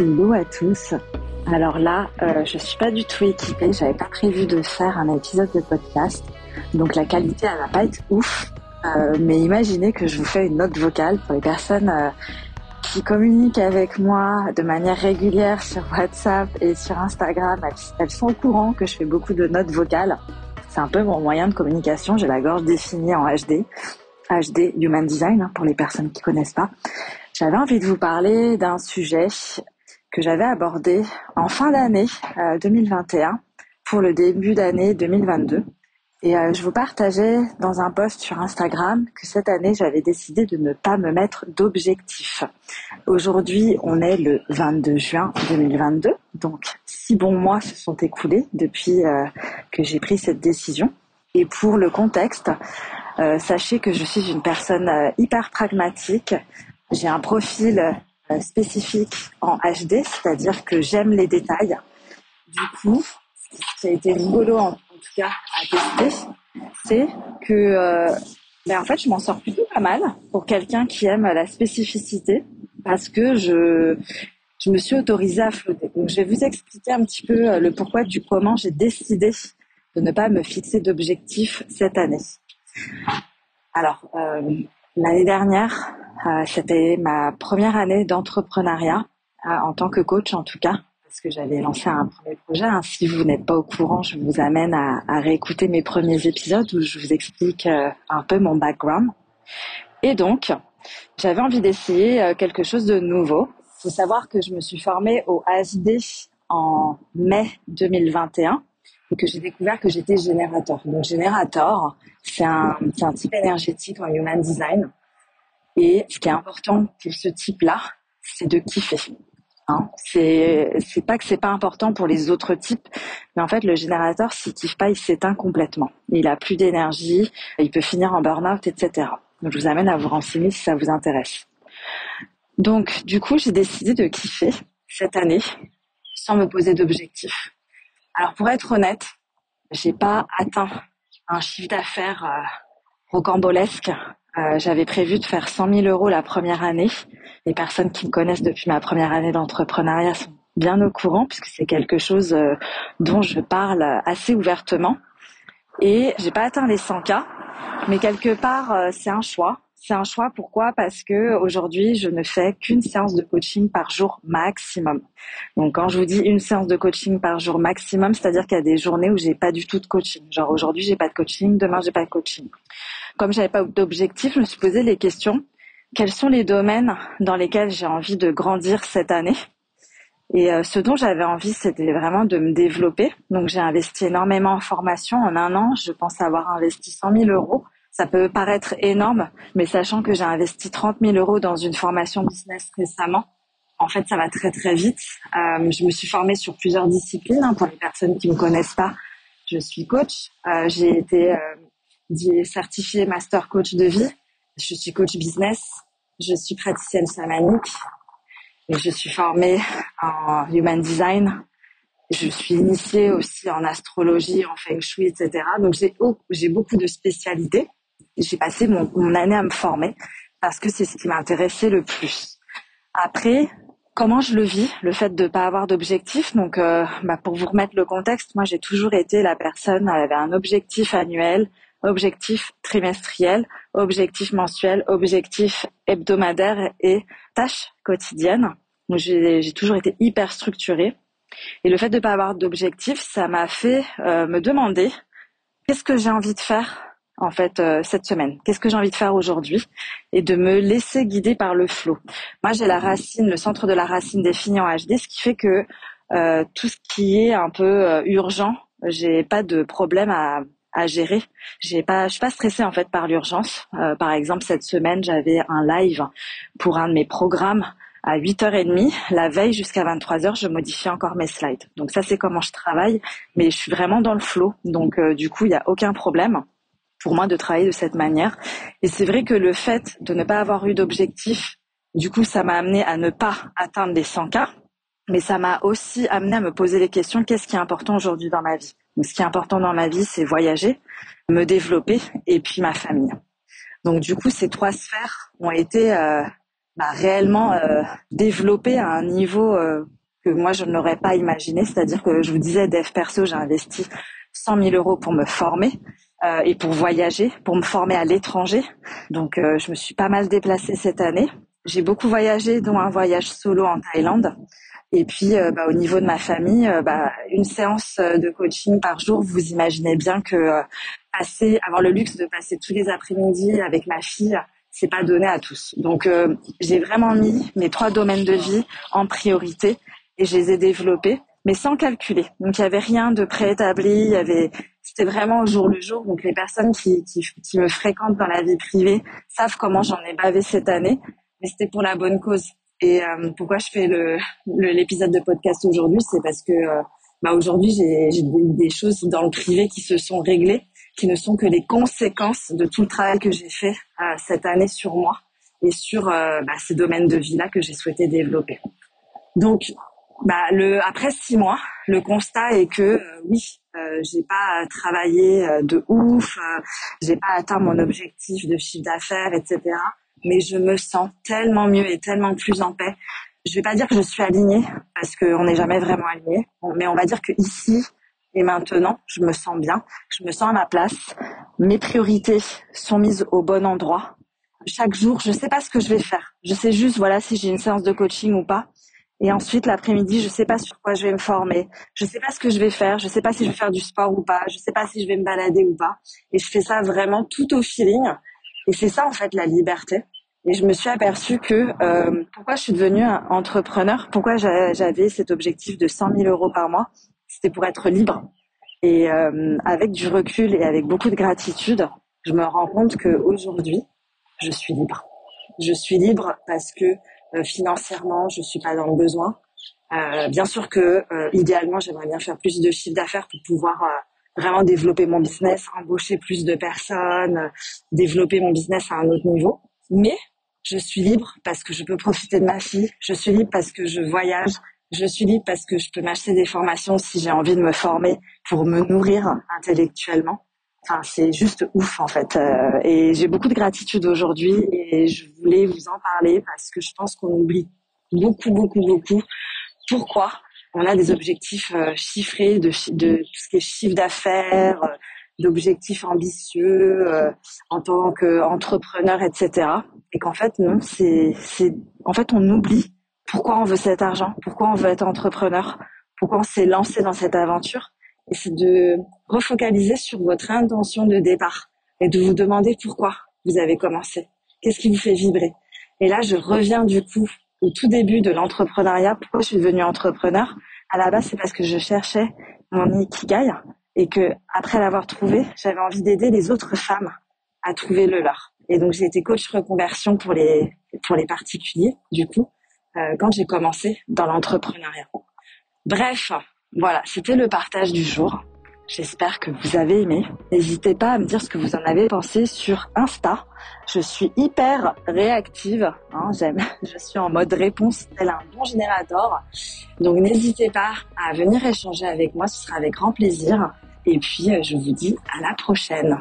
Hello à tous. Alors là, euh, je suis pas du tout équipée. J'avais pas prévu de faire un épisode de podcast, donc la qualité elle va pas être ouf. Euh, mais imaginez que je vous fais une note vocale pour les personnes euh, qui communiquent avec moi de manière régulière sur WhatsApp et sur Instagram. Elles, sont au courant que je fais beaucoup de notes vocales. C'est un peu mon moyen de communication. J'ai la gorge définie en HD. HD Human Design hein, pour les personnes qui connaissent pas. J'avais envie de vous parler d'un sujet que j'avais abordé en fin d'année 2021 euh, pour le début d'année 2022. Et euh, je vous partageais dans un post sur Instagram que cette année, j'avais décidé de ne pas me mettre d'objectif. Aujourd'hui, on est le 22 juin 2022, donc six bons mois se sont écoulés depuis euh, que j'ai pris cette décision. Et pour le contexte, sachez que je suis une personne hyper pragmatique. J'ai un profil spécifique en HD, c'est-à-dire que j'aime les détails. Du coup, ce qui a été rigolo en, tout cas à tester, c'est que euh, ben en fait je m'en sors plutôt pas mal pour quelqu'un qui aime la spécificité parce que je je me suis autorisée à flotter. Donc je vais vous expliquer un petit peu euh, le pourquoi du comment j'ai décidé de ne pas me fixer d'objectifs cette année. Alors euh, l'année dernière, euh, c'était ma première année d'entrepreneuriat euh, en tant que coach en tout cas parce que j'avais lancé un premier projet. Hein. Si vous n'êtes pas au courant, je vous amène à, à, réécouter mes premiers épisodes où je vous explique euh, un peu mon background. Et donc, j'avais envie d'essayer quelque chose de nouveau. Il faut savoir que je me suis formée au HD en mai 2021 et que j'ai découvert que j'étais générateur. Donc générateur, c'est un, un type énergétique en human design et ce qui est important pour ce type-là, c'est de kiffer. Hein c'est pas que c'est pas important pour les autres types, mais en fait le générateur s'il kiffe pas, il s'éteint complètement. Il a plus d'énergie, il peut finir en burn-out, etc. Donc je vous amène à vous renseigner si ça vous intéresse. Donc du coup j'ai décidé de kiffer cette année sans me poser d'objectifs. Alors pour être honnête, j'ai pas atteint un chiffre d'affaires euh, rocambolesque euh, j'avais prévu de faire 100 000 euros la première année. Les personnes qui me connaissent depuis ma première année d'entrepreneuriat sont bien au courant puisque c'est quelque chose euh, dont je parle assez ouvertement. Et j'ai pas atteint les 100 k, mais quelque part euh, c'est un choix. C'est un choix pourquoi? Parce que aujourd'hui je ne fais qu'une séance de coaching par jour maximum. Donc quand je vous dis une séance de coaching par jour maximum, c'est-à-dire qu'il y a des journées où j'ai pas du tout de coaching. Genre aujourd'hui j'ai pas de coaching, demain j'ai pas de coaching. Comme j'avais pas d'objectif, je me suis posé les questions. Quels sont les domaines dans lesquels j'ai envie de grandir cette année? Et euh, ce dont j'avais envie, c'était vraiment de me développer. Donc j'ai investi énormément en formation. En un an, je pense avoir investi 100 000 euros. Ça peut paraître énorme, mais sachant que j'ai investi 30 000 euros dans une formation business récemment, en fait, ça va très très vite. Euh, je me suis formée sur plusieurs disciplines. Hein, pour les personnes qui me connaissent pas, je suis coach. Euh, j'ai été euh, certifié master coach de vie. Je suis coach business. Je suis praticienne chamanique. Je suis formée en human design. Je suis initiée aussi en astrologie, en feng shui, etc. Donc j'ai beaucoup de spécialités. J'ai passé mon, mon année à me former parce que c'est ce qui m'intéressait le plus. Après, comment je le vis, le fait de pas avoir d'objectif? Donc, euh, bah, pour vous remettre le contexte, moi j'ai toujours été la personne, elle avait un objectif annuel, objectif trimestriel, objectif mensuel, objectif hebdomadaire et tâches quotidiennes. J'ai toujours été hyper structurée. Et le fait de ne pas avoir d'objectif, ça m'a fait euh, me demander qu'est-ce que j'ai envie de faire en fait euh, cette semaine Qu'est-ce que j'ai envie de faire aujourd'hui Et de me laisser guider par le flot. Moi, j'ai la racine, le centre de la racine défini en HD, ce qui fait que euh, tout ce qui est un peu urgent, j'ai pas de problème à, à gérer. J'ai pas, je suis pas stressée en fait par l'urgence. Euh, par exemple, cette semaine, j'avais un live pour un de mes programmes à 8h30. La veille jusqu'à 23h, je modifie encore mes slides. Donc ça, c'est comment je travaille. Mais je suis vraiment dans le flow. Donc euh, du coup, il n'y a aucun problème pour moi de travailler de cette manière. Et c'est vrai que le fait de ne pas avoir eu d'objectif, du coup, ça m'a amené à ne pas atteindre les 100 k mais ça m'a aussi amené à me poser les questions qu'est-ce qui est important aujourd'hui dans ma vie? Ce qui est important dans ma vie, c'est voyager, me développer et puis ma famille. Donc du coup, ces trois sphères ont été euh, bah, réellement euh, développé à un niveau euh, que moi je ne l'aurais pas imaginé. C'est-à-dire que je vous disais, dev perso, j'ai investi 100 000 euros pour me former euh, et pour voyager, pour me former à l'étranger. Donc je me suis pas mal déplacée cette année. J'ai beaucoup voyagé, dont un voyage solo en Thaïlande. Et puis, bah, au niveau de ma famille, bah, une séance de coaching par jour, vous imaginez bien que passer, avoir le luxe de passer tous les après-midi avec ma fille c'est pas donné à tous. Donc euh, j'ai vraiment mis mes trois domaines de vie en priorité et je les ai développés, mais sans calculer. Donc il y avait rien de préétabli, il y avait c'était vraiment au jour le jour. Donc les personnes qui, qui, qui me fréquentent dans la vie privée savent comment j'en ai bavé cette année, mais c'était pour la bonne cause. Et euh, pourquoi je fais le l'épisode de podcast aujourd'hui, c'est parce que euh, bah aujourd'hui j'ai des choses dans le privé qui se sont réglées qui ne sont que les conséquences de tout le travail que j'ai fait euh, cette année sur moi et sur euh, bah, ces domaines de vie-là que j'ai souhaité développer. Donc, bah, le, après six mois, le constat est que euh, oui, euh, j'ai pas travaillé de ouf, j'ai pas atteint mon objectif de chiffre d'affaires, etc. Mais je me sens tellement mieux et tellement plus en paix. Je vais pas dire que je suis alignée parce qu'on n'est jamais vraiment aligné, mais on va dire que ici, et maintenant, je me sens bien, je me sens à ma place. Mes priorités sont mises au bon endroit. Chaque jour, je sais pas ce que je vais faire. Je sais juste, voilà, si j'ai une séance de coaching ou pas. Et ensuite, l'après-midi, je sais pas sur quoi je vais me former. Je sais pas ce que je vais faire. Je sais pas si je vais faire du sport ou pas. Je sais pas si je vais me balader ou pas. Et je fais ça vraiment tout au feeling. Et c'est ça, en fait, la liberté. Et je me suis aperçue que euh, pourquoi je suis devenue entrepreneur, pourquoi j'avais cet objectif de 100 000 euros par mois, c'était pour être libre. Et euh, avec du recul et avec beaucoup de gratitude, je me rends compte qu'aujourd'hui, je suis libre. Je suis libre parce que financièrement, je suis pas dans le besoin. Euh, bien sûr que idéalement, j'aimerais bien faire plus de chiffre d'affaires pour pouvoir vraiment développer mon business, embaucher plus de personnes, développer mon business à un autre niveau. Mais je suis libre parce que je peux profiter de ma fille. Je suis libre parce que je voyage. Je suis libre parce que je peux m'acheter des formations si j'ai envie de me former pour me nourrir intellectuellement. Enfin, c'est juste ouf en fait. Euh, et j'ai beaucoup de gratitude aujourd'hui et je voulais vous en parler parce que je pense qu'on oublie beaucoup, beaucoup, beaucoup. Pourquoi on a des objectifs euh, chiffrés de, de tout ce qui est chiffre d'affaires, euh, d'objectifs ambitieux en tant qu'entrepreneur, etc. Et qu'en fait non, c'est, c'est, en fait on oublie pourquoi on veut cet argent, pourquoi on veut être entrepreneur, pourquoi on s'est lancé dans cette aventure. Et c'est de refocaliser sur votre intention de départ et de vous demander pourquoi vous avez commencé. Qu'est-ce qui vous fait vibrer? Et là, je reviens du coup au tout début de l'entrepreneuriat. Pourquoi je suis devenue entrepreneur? À la base, c'est parce que je cherchais mon ikigai et que après l'avoir trouvé, j'avais envie d'aider les autres femmes à trouver le leur. Et donc j'ai été coach reconversion pour les pour les particuliers du coup euh, quand j'ai commencé dans l'entrepreneuriat. Bref, voilà, c'était le partage du jour. J'espère que vous avez aimé. N'hésitez pas à me dire ce que vous en avez pensé sur Insta. Je suis hyper réactive. Hein, j'aime. Je suis en mode réponse tel un bon générateur. Donc n'hésitez pas à venir échanger avec moi. Ce sera avec grand plaisir. Et puis, euh, je vous dis à la prochaine.